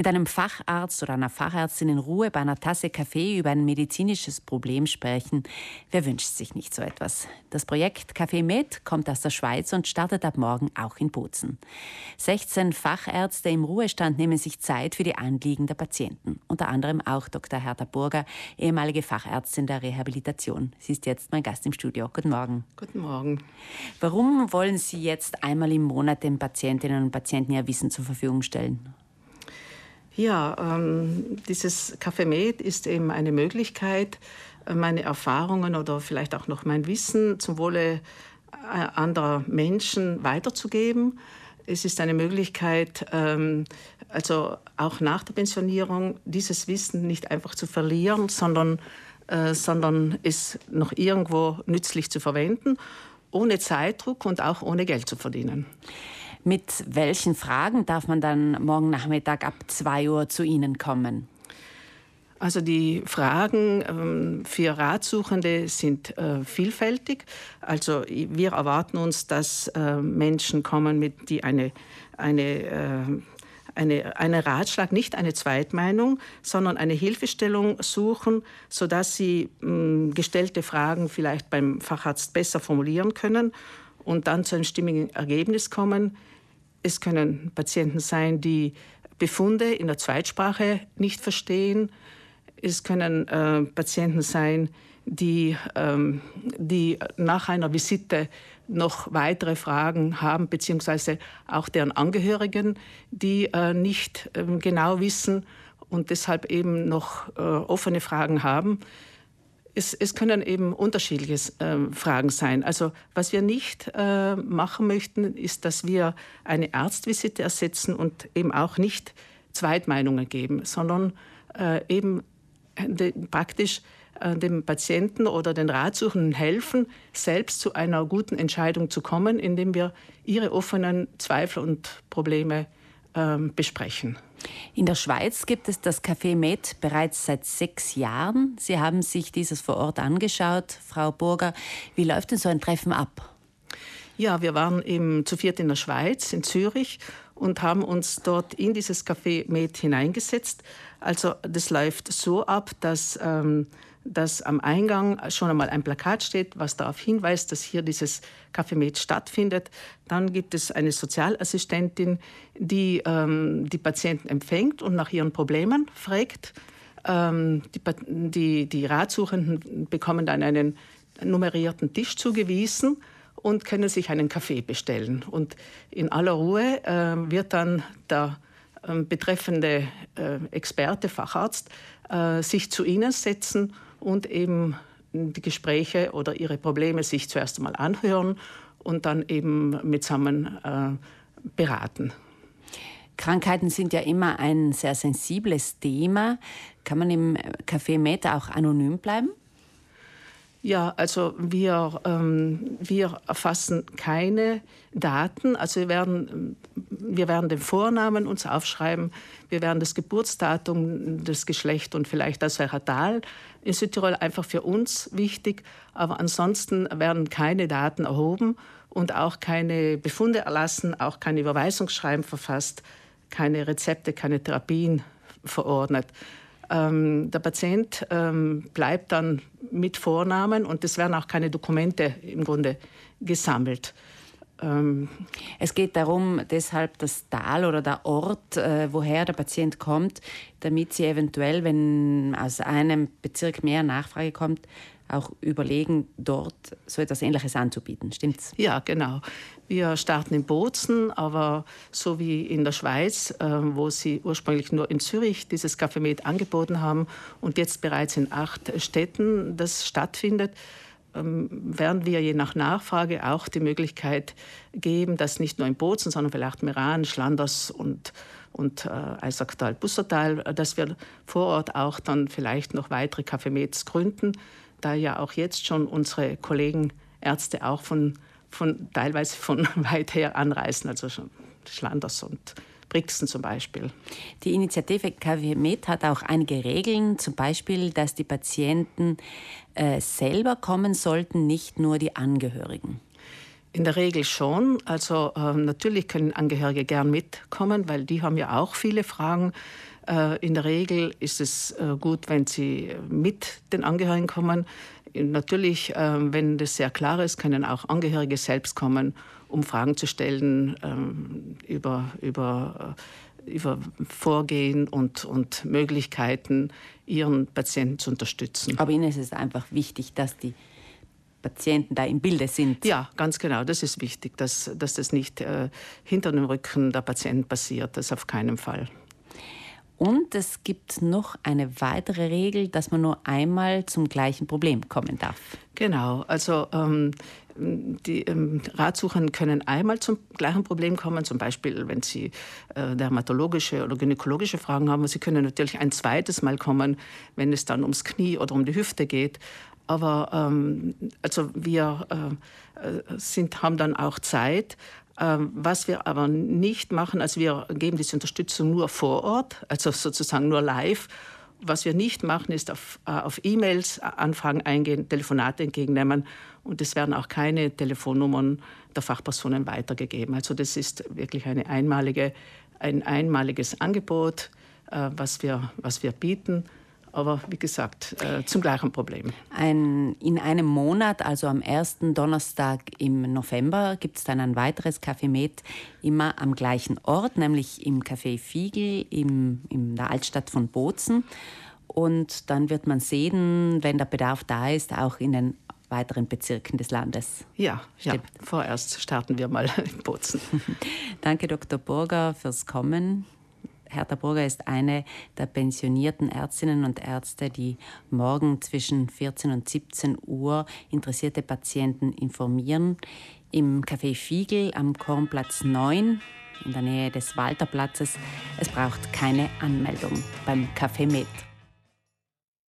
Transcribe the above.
Mit einem Facharzt oder einer Fachärztin in Ruhe bei einer Tasse Kaffee über ein medizinisches Problem sprechen, wer wünscht sich nicht so etwas? Das Projekt Café Med kommt aus der Schweiz und startet ab morgen auch in Bozen. 16 Fachärzte im Ruhestand nehmen sich Zeit für die Anliegen der Patienten. Unter anderem auch Dr. Hertha Burger, ehemalige Fachärztin der Rehabilitation. Sie ist jetzt mein Gast im Studio. Guten Morgen. Guten Morgen. Warum wollen Sie jetzt einmal im Monat den Patientinnen und Patienten Ihr Wissen zur Verfügung stellen? Ja, ähm, dieses Café Med ist eben eine Möglichkeit, äh, meine Erfahrungen oder vielleicht auch noch mein Wissen zum Wohle äh, anderer Menschen weiterzugeben. Es ist eine Möglichkeit, ähm, also auch nach der Pensionierung dieses Wissen nicht einfach zu verlieren, sondern, äh, sondern es noch irgendwo nützlich zu verwenden, ohne Zeitdruck und auch ohne Geld zu verdienen. Mit welchen Fragen darf man dann morgen Nachmittag ab 2 Uhr zu Ihnen kommen? Also die Fragen ähm, für Ratsuchende sind äh, vielfältig. Also wir erwarten uns, dass äh, Menschen kommen, mit, die eine, eine, äh, eine, eine Ratschlag, nicht eine Zweitmeinung, sondern eine Hilfestellung suchen, sodass sie mh, gestellte Fragen vielleicht beim Facharzt besser formulieren können und dann zu einem stimmigen Ergebnis kommen. Es können Patienten sein, die Befunde in der Zweitsprache nicht verstehen. Es können äh, Patienten sein, die, ähm, die nach einer Visite noch weitere Fragen haben, beziehungsweise auch deren Angehörigen, die äh, nicht äh, genau wissen und deshalb eben noch äh, offene Fragen haben es, es können eben unterschiedliche äh, Fragen sein. Also was wir nicht äh, machen möchten, ist, dass wir eine Arztvisite ersetzen und eben auch nicht Zweitmeinungen geben, sondern äh, eben de, praktisch äh, dem Patienten oder den Ratsuchenden helfen, selbst zu einer guten Entscheidung zu kommen, indem wir ihre offenen Zweifel und Probleme ähm, besprechen. In der Schweiz gibt es das Café Med bereits seit sechs Jahren. Sie haben sich dieses vor Ort angeschaut, Frau Burger. Wie läuft denn so ein Treffen ab? Ja, wir waren eben zu viert in der Schweiz, in Zürich und haben uns dort in dieses Café Med hineingesetzt. Also das läuft so ab, dass ähm, dass am Eingang schon einmal ein Plakat steht, was darauf hinweist, dass hier dieses Café stattfindet. Dann gibt es eine Sozialassistentin, die ähm, die Patienten empfängt und nach ihren Problemen fragt. Ähm, die, die, die Ratsuchenden bekommen dann einen nummerierten Tisch zugewiesen und können sich einen Kaffee bestellen. Und in aller Ruhe äh, wird dann der äh, betreffende äh, Experte, Facharzt, äh, sich zu ihnen setzen und eben die Gespräche oder ihre Probleme sich zuerst einmal anhören und dann eben mitsammen äh, beraten. Krankheiten sind ja immer ein sehr sensibles Thema. Kann man im Café Meta auch anonym bleiben? Ja, also wir, ähm, wir erfassen keine Daten. Also wir werden, wir werden den Vornamen uns aufschreiben, wir werden das Geburtsdatum, das Geschlecht und vielleicht das Heratal in Südtirol einfach für uns wichtig. Aber ansonsten werden keine Daten erhoben und auch keine Befunde erlassen, auch keine Überweisungsschreiben verfasst, keine Rezepte, keine Therapien verordnet. Ähm, der Patient ähm, bleibt dann mit Vornamen und es werden auch keine Dokumente im Grunde gesammelt. Ähm, es geht darum, deshalb das Tal oder der Ort, äh, woher der Patient kommt, damit Sie eventuell, wenn aus einem Bezirk mehr Nachfrage kommt, auch überlegen, dort so etwas Ähnliches anzubieten. Stimmt's? Ja, genau. Wir starten in Bozen, aber so wie in der Schweiz, äh, wo sie ursprünglich nur in Zürich dieses Med angeboten haben und jetzt bereits in acht Städten das stattfindet, werden wir je nach Nachfrage auch die Möglichkeit geben, dass nicht nur in Bozen, sondern vielleicht Meran, Schlanders und, und äh, Eisacktal, Bussertal, dass wir vor Ort auch dann vielleicht noch weitere Cafemets gründen, da ja auch jetzt schon unsere Kollegen Ärzte auch von, von teilweise von weit her anreisen, also schon Schlanders und Brixen zum Beispiel. Die Initiative KW Med hat auch einige Regeln, zum Beispiel, dass die Patienten äh, selber kommen sollten, nicht nur die Angehörigen. In der Regel schon. Also äh, natürlich können Angehörige gern mitkommen, weil die haben ja auch viele Fragen. Äh, in der Regel ist es äh, gut, wenn sie mit den Angehörigen kommen. Natürlich, äh, wenn das sehr klar ist, können auch Angehörige selbst kommen, um Fragen zu stellen ähm, über, über, über Vorgehen und, und Möglichkeiten, ihren Patienten zu unterstützen. Aber Ihnen ist es einfach wichtig, dass die Patienten da im Bilde sind. Ja, ganz genau. Das ist wichtig, dass, dass das nicht äh, hinter dem Rücken der Patienten passiert. Das auf keinen Fall. Und es gibt noch eine weitere Regel, dass man nur einmal zum gleichen Problem kommen darf. Genau, also ähm, die ähm, Ratsuchenden können einmal zum gleichen Problem kommen, zum Beispiel wenn sie äh, dermatologische oder gynäkologische Fragen haben. Sie können natürlich ein zweites Mal kommen, wenn es dann ums Knie oder um die Hüfte geht. Aber ähm, also wir äh, äh sind, haben dann auch Zeit, was wir aber nicht machen, also wir geben diese Unterstützung nur vor Ort, also sozusagen nur live. Was wir nicht machen, ist auf, äh, auf E-Mails Anfragen eingehen, Telefonate entgegennehmen und es werden auch keine Telefonnummern der Fachpersonen weitergegeben. Also das ist wirklich eine einmalige, ein einmaliges Angebot, äh, was, wir, was wir bieten aber wie gesagt, äh, zum gleichen Problem. Ein, in einem Monat, also am ersten Donnerstag im November, gibt es dann ein weiteres Café Med, immer am gleichen Ort, nämlich im Café Fiegel im, in der Altstadt von Bozen. Und dann wird man sehen, wenn der Bedarf da ist, auch in den weiteren Bezirken des Landes. Ja, ja. vorerst starten wir mal in Bozen. Danke, Dr. Burger, fürs Kommen. Hertha Burger ist eine der pensionierten Ärztinnen und Ärzte, die morgen zwischen 14 und 17 Uhr interessierte Patienten informieren. Im Café Fiegel am Kornplatz 9 in der Nähe des Walterplatzes. Es braucht keine Anmeldung beim Café Med.